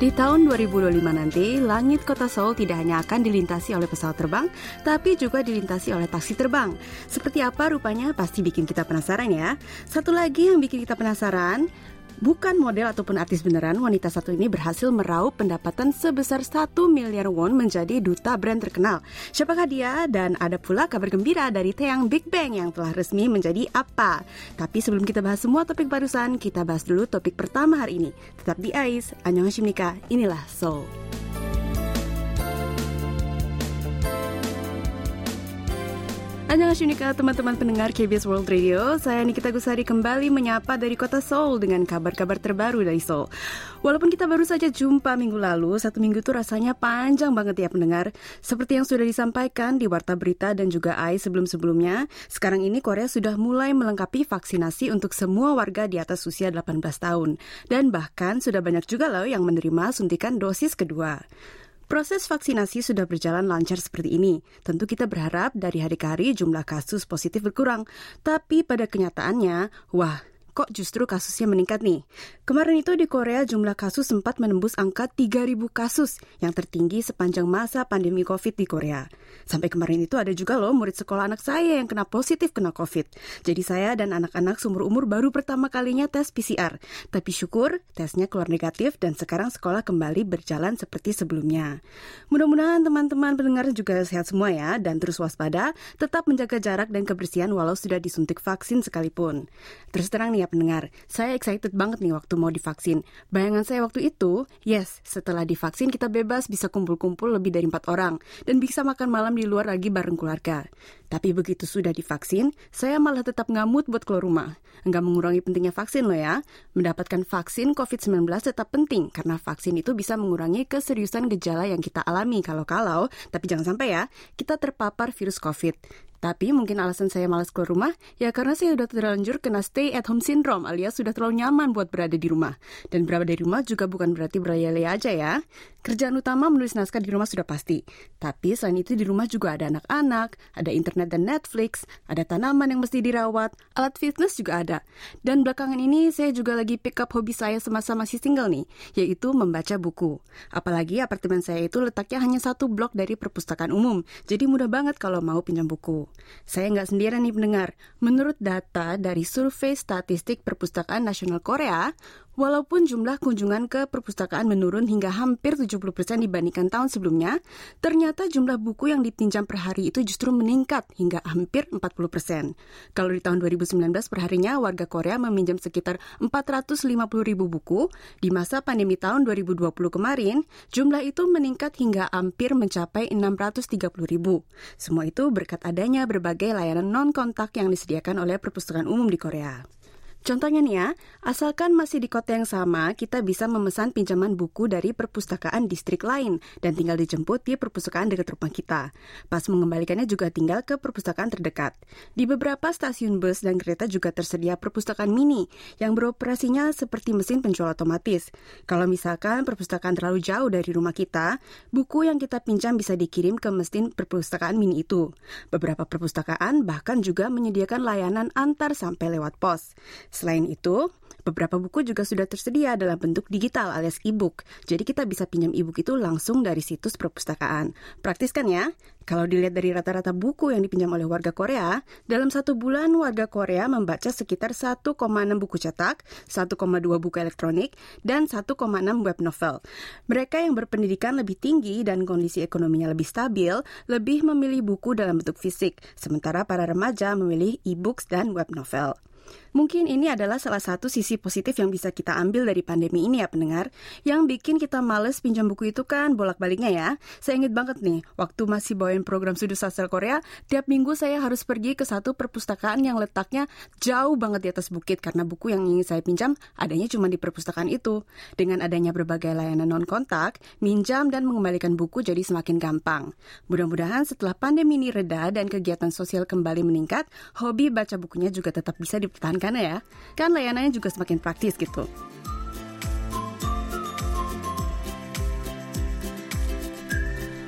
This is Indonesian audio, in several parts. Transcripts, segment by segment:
Di tahun 2025 nanti, langit kota Seoul tidak hanya akan dilintasi oleh pesawat terbang, tapi juga dilintasi oleh taksi terbang. Seperti apa rupanya pasti bikin kita penasaran ya. Satu lagi yang bikin kita penasaran, Bukan model ataupun artis beneran, wanita satu ini berhasil meraup pendapatan sebesar 1 miliar won menjadi duta brand terkenal. Siapakah dia? Dan ada pula kabar gembira dari Taeyang Big Bang yang telah resmi menjadi apa. Tapi sebelum kita bahas semua topik barusan, kita bahas dulu topik pertama hari ini. Tetap di AIS, Annyeonghaseyo inilah Soul. Annyeonghaseyo teman-teman pendengar KBS World Radio. Saya Nikita Gusari kembali menyapa dari kota Seoul dengan kabar-kabar terbaru dari Seoul. Walaupun kita baru saja jumpa minggu lalu Satu minggu itu rasanya panjang banget ya pendengar. Seperti yang sudah disampaikan di Warta Berita dan juga AI sebelum-sebelumnya Sekarang ini Korea sudah mulai melengkapi vaksinasi untuk semua warga di atas usia 18 tahun. Dan bahkan sudah banyak juga loh yang menerima suntikan dosis kedua Proses vaksinasi sudah berjalan lancar seperti ini. Tentu kita berharap dari hari ke hari jumlah kasus positif berkurang. Tapi pada kenyataannya, wah, kok justru kasusnya meningkat nih? Kemarin itu di Korea jumlah kasus sempat menembus angka 3.000 kasus yang tertinggi sepanjang masa pandemi COVID di Korea. Sampai kemarin itu ada juga loh murid sekolah anak saya yang kena positif kena COVID. Jadi saya dan anak-anak seumur umur baru pertama kalinya tes PCR. Tapi syukur tesnya keluar negatif dan sekarang sekolah kembali berjalan seperti sebelumnya. Mudah-mudahan teman-teman pendengar juga sehat semua ya dan terus waspada, tetap menjaga jarak dan kebersihan walau sudah disuntik vaksin sekalipun. Terus terang nih ya pendengar, saya excited banget nih waktu mau divaksin. Bayangan saya waktu itu, yes, setelah divaksin kita bebas bisa kumpul-kumpul lebih dari empat orang dan bisa makan malam di luar lagi bareng keluarga. Tapi begitu sudah divaksin, saya malah tetap ngamut buat keluar rumah. Enggak mengurangi pentingnya vaksin loh ya. Mendapatkan vaksin COVID-19 tetap penting karena vaksin itu bisa mengurangi keseriusan gejala yang kita alami kalau-kalau, tapi jangan sampai ya, kita terpapar virus COVID. Tapi mungkin alasan saya malas keluar rumah ya karena saya sudah terlanjur kena stay at home syndrome alias sudah terlalu nyaman buat berada di rumah. Dan berada di rumah juga bukan berarti beraya-laya aja ya. Kerjaan utama menulis naskah di rumah sudah pasti. Tapi selain itu di rumah juga ada anak-anak, ada internet dan Netflix, ada tanaman yang mesti dirawat, alat fitness juga ada. Dan belakangan ini saya juga lagi pick up hobi saya semasa masih single nih, yaitu membaca buku. Apalagi apartemen saya itu letaknya hanya satu blok dari perpustakaan umum, jadi mudah banget kalau mau pinjam buku. Saya nggak sendirian nih pendengar. Menurut data dari Survei Statistik Perpustakaan Nasional Korea, Walaupun jumlah kunjungan ke perpustakaan menurun hingga hampir 70% dibandingkan tahun sebelumnya, ternyata jumlah buku yang dipinjam per hari itu justru meningkat hingga hampir 40%. Kalau di tahun 2019 perharinya warga Korea meminjam sekitar 450 ribu buku, di masa pandemi tahun 2020 kemarin, jumlah itu meningkat hingga hampir mencapai 630 ribu. Semua itu berkat adanya berbagai layanan non-kontak yang disediakan oleh perpustakaan umum di Korea. Contohnya nih ya, asalkan masih di kota yang sama, kita bisa memesan pinjaman buku dari perpustakaan distrik lain dan tinggal dijemput di perpustakaan dekat rumah kita. Pas mengembalikannya juga tinggal ke perpustakaan terdekat. Di beberapa stasiun bus dan kereta juga tersedia perpustakaan mini yang beroperasinya seperti mesin penjual otomatis. Kalau misalkan perpustakaan terlalu jauh dari rumah kita, buku yang kita pinjam bisa dikirim ke mesin perpustakaan mini itu. Beberapa perpustakaan bahkan juga menyediakan layanan antar sampai lewat pos. Selain itu, beberapa buku juga sudah tersedia dalam bentuk digital alias e-book. Jadi kita bisa pinjam e-book itu langsung dari situs perpustakaan. Praktis kan ya? Kalau dilihat dari rata-rata buku yang dipinjam oleh warga Korea, dalam satu bulan warga Korea membaca sekitar 1,6 buku cetak, 1,2 buku elektronik, dan 1,6 web novel. Mereka yang berpendidikan lebih tinggi dan kondisi ekonominya lebih stabil, lebih memilih buku dalam bentuk fisik, sementara para remaja memilih e-books dan web novel. Mungkin ini adalah salah satu sisi positif yang bisa kita ambil dari pandemi ini ya pendengar. Yang bikin kita males pinjam buku itu kan bolak-baliknya ya. Saya ingat banget nih, waktu masih bawain program Sudut Sastra Korea, tiap minggu saya harus pergi ke satu perpustakaan yang letaknya jauh banget di atas bukit karena buku yang ingin saya pinjam adanya cuma di perpustakaan itu. Dengan adanya berbagai layanan non-kontak, minjam dan mengembalikan buku jadi semakin gampang. Mudah-mudahan setelah pandemi ini reda dan kegiatan sosial kembali meningkat, hobi baca bukunya juga tetap bisa dipertahankan kan ya. Kan layanannya juga semakin praktis gitu.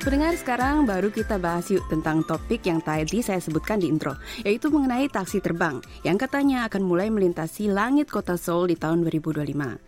Pendengar sekarang baru kita bahas yuk tentang topik yang tadi saya sebutkan di intro, yaitu mengenai taksi terbang yang katanya akan mulai melintasi langit kota Seoul di tahun 2025.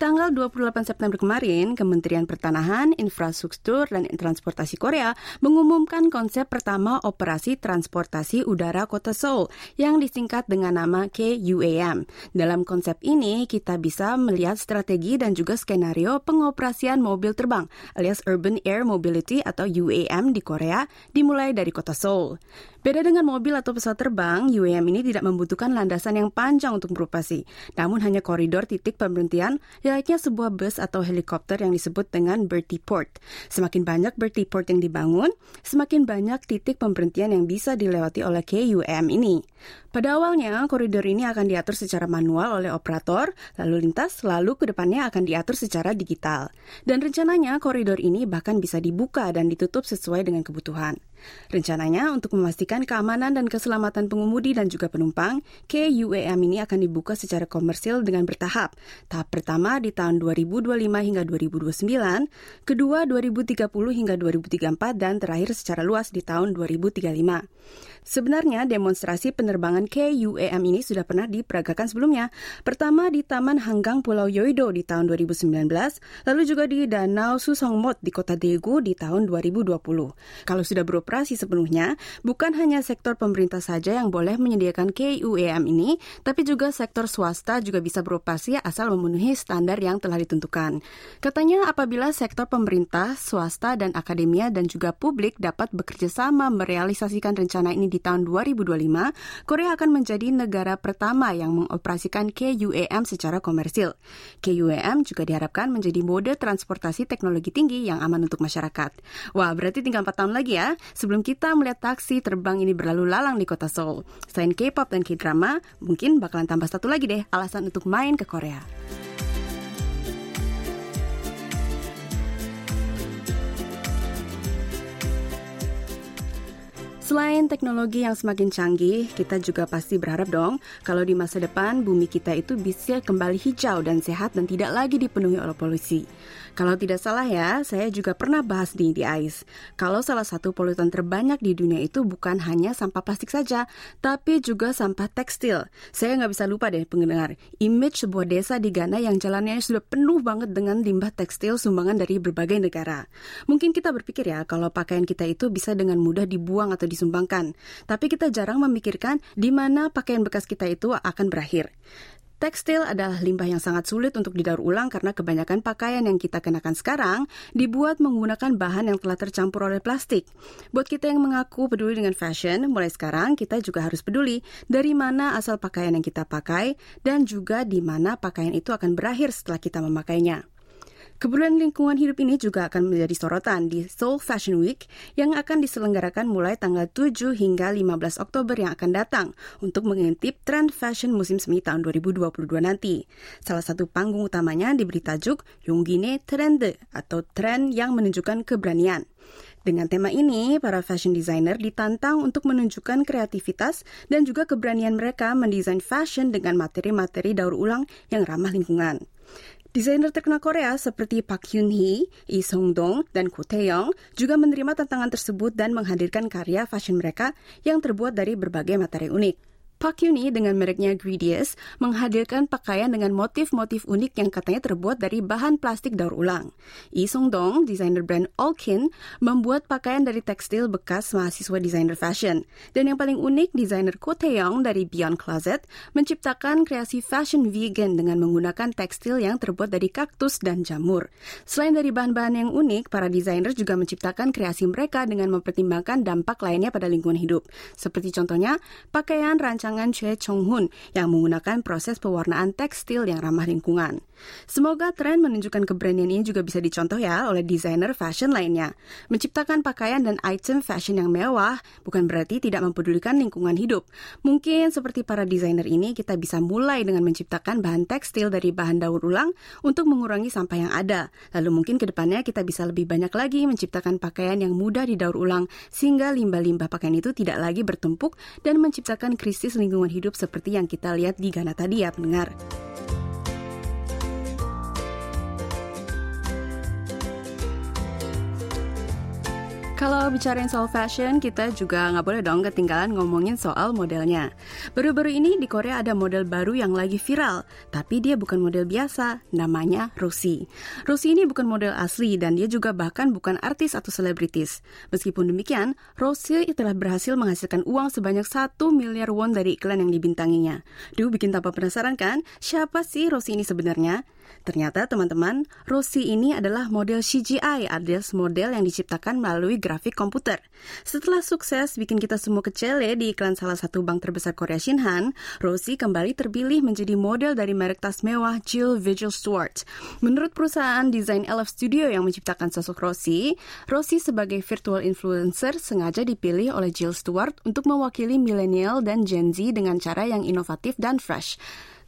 Tanggal 28 September kemarin, Kementerian Pertanahan, Infrastruktur, dan Transportasi Korea mengumumkan konsep pertama operasi transportasi udara kota Seoul yang disingkat dengan nama KUAM. Dalam konsep ini, kita bisa melihat strategi dan juga skenario pengoperasian mobil terbang alias Urban Air Mobility atau UAM di Korea dimulai dari kota Seoul. Beda dengan mobil atau pesawat terbang, UAM ini tidak membutuhkan landasan yang panjang untuk beroperasi, namun hanya koridor titik pemberhentian layaknya sebuah bus atau helikopter yang disebut dengan Bertie Port. Semakin banyak Bertie Port yang dibangun, semakin banyak titik pemberhentian yang bisa dilewati oleh KUAM ini. Pada awalnya, koridor ini akan diatur secara manual oleh operator, lalu lintas, lalu ke depannya akan diatur secara digital. Dan rencananya koridor ini bahkan bisa dibuka dan ditutup sesuai dengan kebutuhan. Rencananya untuk memastikan keamanan dan keselamatan pengemudi dan juga penumpang, KUAM ini akan dibuka secara komersil dengan bertahap. Tahap pertama di tahun 2025 hingga 2029, kedua 2030 hingga 2034 dan terakhir secara luas di tahun 2035. Sebenarnya demonstrasi penerbangan KUAM ini sudah pernah diperagakan sebelumnya. Pertama di Taman Hanggang Pulau Yoido di tahun 2019, lalu juga di Danau Susongmot di kota Daegu di tahun 2020. Kalau sudah beroperasi sepenuhnya, bukan hanya sektor pemerintah saja yang boleh menyediakan KUAM ini, tapi juga sektor swasta juga bisa beroperasi asal memenuhi standar yang telah ditentukan. Katanya apabila sektor pemerintah, swasta, dan akademia dan juga publik dapat bekerja sama merealisasikan rencana ini tahun 2025, Korea akan menjadi negara pertama yang mengoperasikan KUAM secara komersil. KUAM juga diharapkan menjadi mode transportasi teknologi tinggi yang aman untuk masyarakat. Wah, berarti tinggal 4 tahun lagi ya, sebelum kita melihat taksi terbang ini berlalu lalang di kota Seoul. Selain K-pop dan K-drama, mungkin bakalan tambah satu lagi deh alasan untuk main ke Korea. Selain teknologi yang semakin canggih, kita juga pasti berharap dong kalau di masa depan bumi kita itu bisa kembali hijau dan sehat dan tidak lagi dipenuhi oleh polusi. Kalau tidak salah ya, saya juga pernah bahas di The Ice. Kalau salah satu polutan terbanyak di dunia itu bukan hanya sampah plastik saja, tapi juga sampah tekstil. Saya nggak bisa lupa deh pendengar, image sebuah desa di Ghana yang jalannya sudah penuh banget dengan limbah tekstil sumbangan dari berbagai negara. Mungkin kita berpikir ya, kalau pakaian kita itu bisa dengan mudah dibuang atau disumbangkan. Tapi kita jarang memikirkan di mana pakaian bekas kita itu akan berakhir. Tekstil adalah limbah yang sangat sulit untuk didaur ulang karena kebanyakan pakaian yang kita kenakan sekarang dibuat menggunakan bahan yang telah tercampur oleh plastik. Buat kita yang mengaku peduli dengan fashion, mulai sekarang kita juga harus peduli dari mana asal pakaian yang kita pakai dan juga di mana pakaian itu akan berakhir setelah kita memakainya. Kebutuhan lingkungan hidup ini juga akan menjadi sorotan di Seoul Fashion Week yang akan diselenggarakan mulai tanggal 7 hingga 15 Oktober yang akan datang untuk mengintip tren fashion musim semi tahun 2022 nanti. Salah satu panggung utamanya diberi tajuk Yonggine Trend atau tren yang menunjukkan keberanian. Dengan tema ini, para fashion designer ditantang untuk menunjukkan kreativitas dan juga keberanian mereka mendesain fashion dengan materi-materi daur ulang yang ramah lingkungan. Desainer terkenal Korea seperti Park Hyun Hee, Lee Song Dong, dan Ko Tae Young juga menerima tantangan tersebut dan menghadirkan karya fashion mereka yang terbuat dari berbagai materi unik. Park Yuni dengan mereknya Greediest menghadirkan pakaian dengan motif-motif unik yang katanya terbuat dari bahan plastik daur ulang. Lee Song Dong, desainer brand Olkin, membuat pakaian dari tekstil bekas mahasiswa desainer fashion. Dan yang paling unik, desainer Ko Taeyong dari Beyond Closet menciptakan kreasi fashion vegan dengan menggunakan tekstil yang terbuat dari kaktus dan jamur. Selain dari bahan-bahan yang unik, para desainer juga menciptakan kreasi mereka dengan mempertimbangkan dampak lainnya pada lingkungan hidup. Seperti contohnya, pakaian rancang pasangan Choi Chong-hun yang menggunakan proses pewarnaan tekstil yang ramah lingkungan. Semoga tren menunjukkan keberanian ini juga bisa dicontoh ya oleh desainer fashion lainnya. Menciptakan pakaian dan item fashion yang mewah bukan berarti tidak mempedulikan lingkungan hidup. Mungkin seperti para desainer ini kita bisa mulai dengan menciptakan bahan tekstil dari bahan daur ulang untuk mengurangi sampah yang ada. Lalu mungkin ke depannya kita bisa lebih banyak lagi menciptakan pakaian yang mudah didaur ulang sehingga limbah-limbah pakaian itu tidak lagi bertumpuk dan menciptakan krisis lingkungan hidup seperti yang kita lihat di Ghana tadi ya pendengar. Kalau bicarain soal fashion, kita juga nggak boleh dong ketinggalan ngomongin soal modelnya. Baru-baru ini di Korea ada model baru yang lagi viral, tapi dia bukan model biasa, namanya Rosie. Rosie ini bukan model asli dan dia juga bahkan bukan artis atau selebritis. Meskipun demikian, Rosie telah berhasil menghasilkan uang sebanyak 1 miliar won dari iklan yang dibintanginya. Duh, bikin tanpa penasaran kan? Siapa sih Rosie ini sebenarnya? Ternyata teman-teman, Rosie ini adalah model CGI alias model yang diciptakan melalui grafik komputer. Setelah sukses bikin kita semua kecele di iklan salah satu bank terbesar Korea Shinhan, Rosie kembali terpilih menjadi model dari merek tas mewah Jill Vigil Stewart. Menurut perusahaan desain LF Studio yang menciptakan sosok Rosie, Rosie sebagai virtual influencer sengaja dipilih oleh Jill Stewart untuk mewakili milenial dan Gen Z dengan cara yang inovatif dan fresh.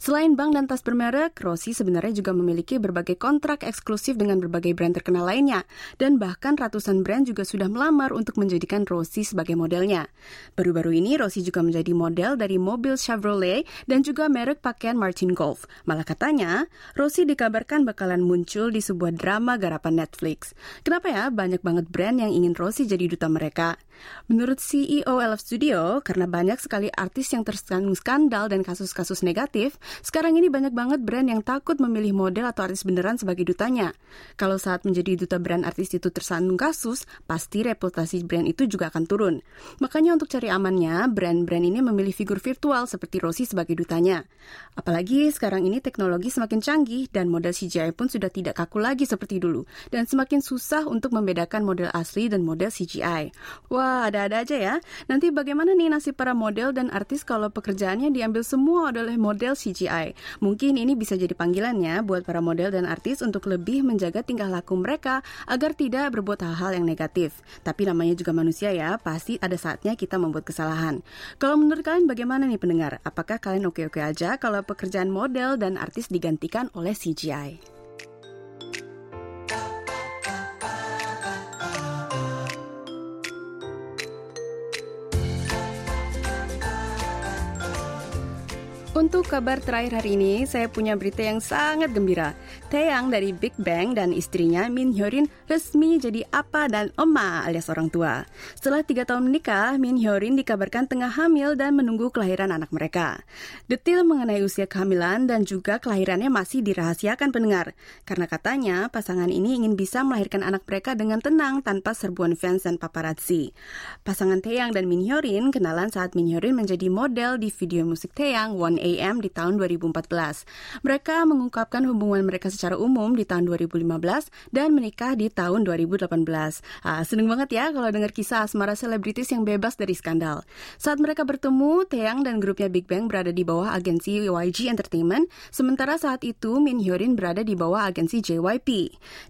Selain bank dan tas bermerek, Rossi sebenarnya juga memiliki berbagai kontrak eksklusif dengan berbagai brand terkenal lainnya. Dan bahkan ratusan brand juga sudah melamar untuk menjadikan Rossi sebagai modelnya. Baru-baru ini, Rossi juga menjadi model dari mobil Chevrolet dan juga merek pakaian Martin Golf. Malah katanya, Rossi dikabarkan bakalan muncul di sebuah drama garapan Netflix. Kenapa ya banyak banget brand yang ingin Rossi jadi duta mereka? Menurut CEO LF Studio, karena banyak sekali artis yang tersandung skandal dan kasus-kasus negatif, sekarang ini banyak banget brand yang takut memilih model atau artis beneran sebagai dutanya. Kalau saat menjadi duta brand artis itu tersandung kasus, pasti reputasi brand itu juga akan turun. Makanya untuk cari amannya, brand-brand ini memilih figur virtual seperti Rossi sebagai dutanya. Apalagi sekarang ini teknologi semakin canggih dan model CGI pun sudah tidak kaku lagi seperti dulu dan semakin susah untuk membedakan model asli dan model CGI. Wah, ada-ada aja ya. Nanti bagaimana nih nasib para model dan artis kalau pekerjaannya diambil semua oleh model CGI? CGI. Mungkin ini bisa jadi panggilannya buat para model dan artis untuk lebih menjaga tingkah laku mereka agar tidak berbuat hal-hal yang negatif. Tapi namanya juga manusia ya, pasti ada saatnya kita membuat kesalahan. Kalau menurut kalian bagaimana nih pendengar? Apakah kalian oke-oke aja kalau pekerjaan model dan artis digantikan oleh CGI? Untuk kabar terakhir hari ini, saya punya berita yang sangat gembira. Taeyang dari Big Bang dan istrinya Min Hyorin resmi jadi apa dan oma alias orang tua. Setelah tiga tahun menikah, Min Hyorin dikabarkan tengah hamil dan menunggu kelahiran anak mereka. Detil mengenai usia kehamilan dan juga kelahirannya masih dirahasiakan pendengar. Karena katanya pasangan ini ingin bisa melahirkan anak mereka dengan tenang tanpa serbuan fans dan paparazzi. Pasangan Taeyang dan Min Hyorin kenalan saat Min Hyorin menjadi model di video musik Taeyang 1A AM di tahun 2014. Mereka mengungkapkan hubungan mereka secara umum di tahun 2015 dan menikah di tahun 2018. Ah, seneng banget ya kalau dengar kisah asmara selebritis yang bebas dari skandal. Saat mereka bertemu, Taeyang dan grupnya Big Bang berada di bawah agensi YG Entertainment, sementara saat itu Min Hyorin berada di bawah agensi JYP.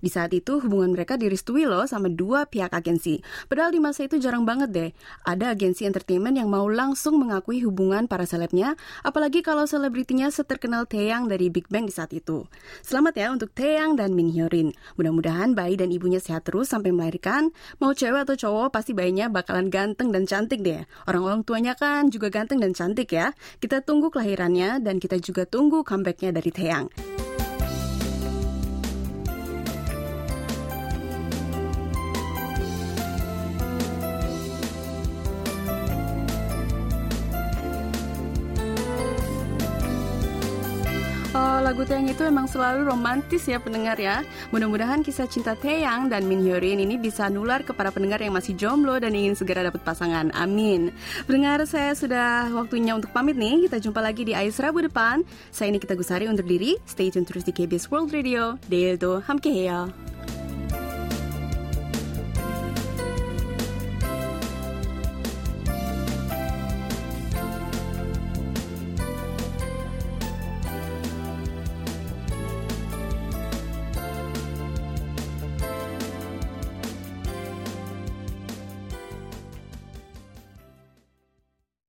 Di saat itu hubungan mereka direstui loh sama dua pihak agensi. Padahal di masa itu jarang banget deh. Ada agensi entertainment yang mau langsung mengakui hubungan para selebnya, apalagi kalau selebritinya seterkenal Taeyang dari Big Bang di saat itu. Selamat ya untuk Taeyang dan Min Hyorin. Mudah-mudahan bayi dan ibunya sehat terus sampai melahirkan. Mau cewek atau cowok pasti bayinya bakalan ganteng dan cantik deh. Orang-orang tuanya kan juga ganteng dan cantik ya. Kita tunggu kelahirannya dan kita juga tunggu comebacknya dari Taeyang. lagu Taeyang itu memang selalu romantis ya pendengar ya. Mudah-mudahan kisah cinta Taeyang dan Min Hyorin ini bisa nular kepada pendengar yang masih jomblo dan ingin segera dapat pasangan. Amin. Pendengar saya sudah waktunya untuk pamit nih. Kita jumpa lagi di Ais Rabu depan. Saya Nikita Gusari untuk diri. Stay tune terus di KBS World Radio. Deildo Hamkeheyo.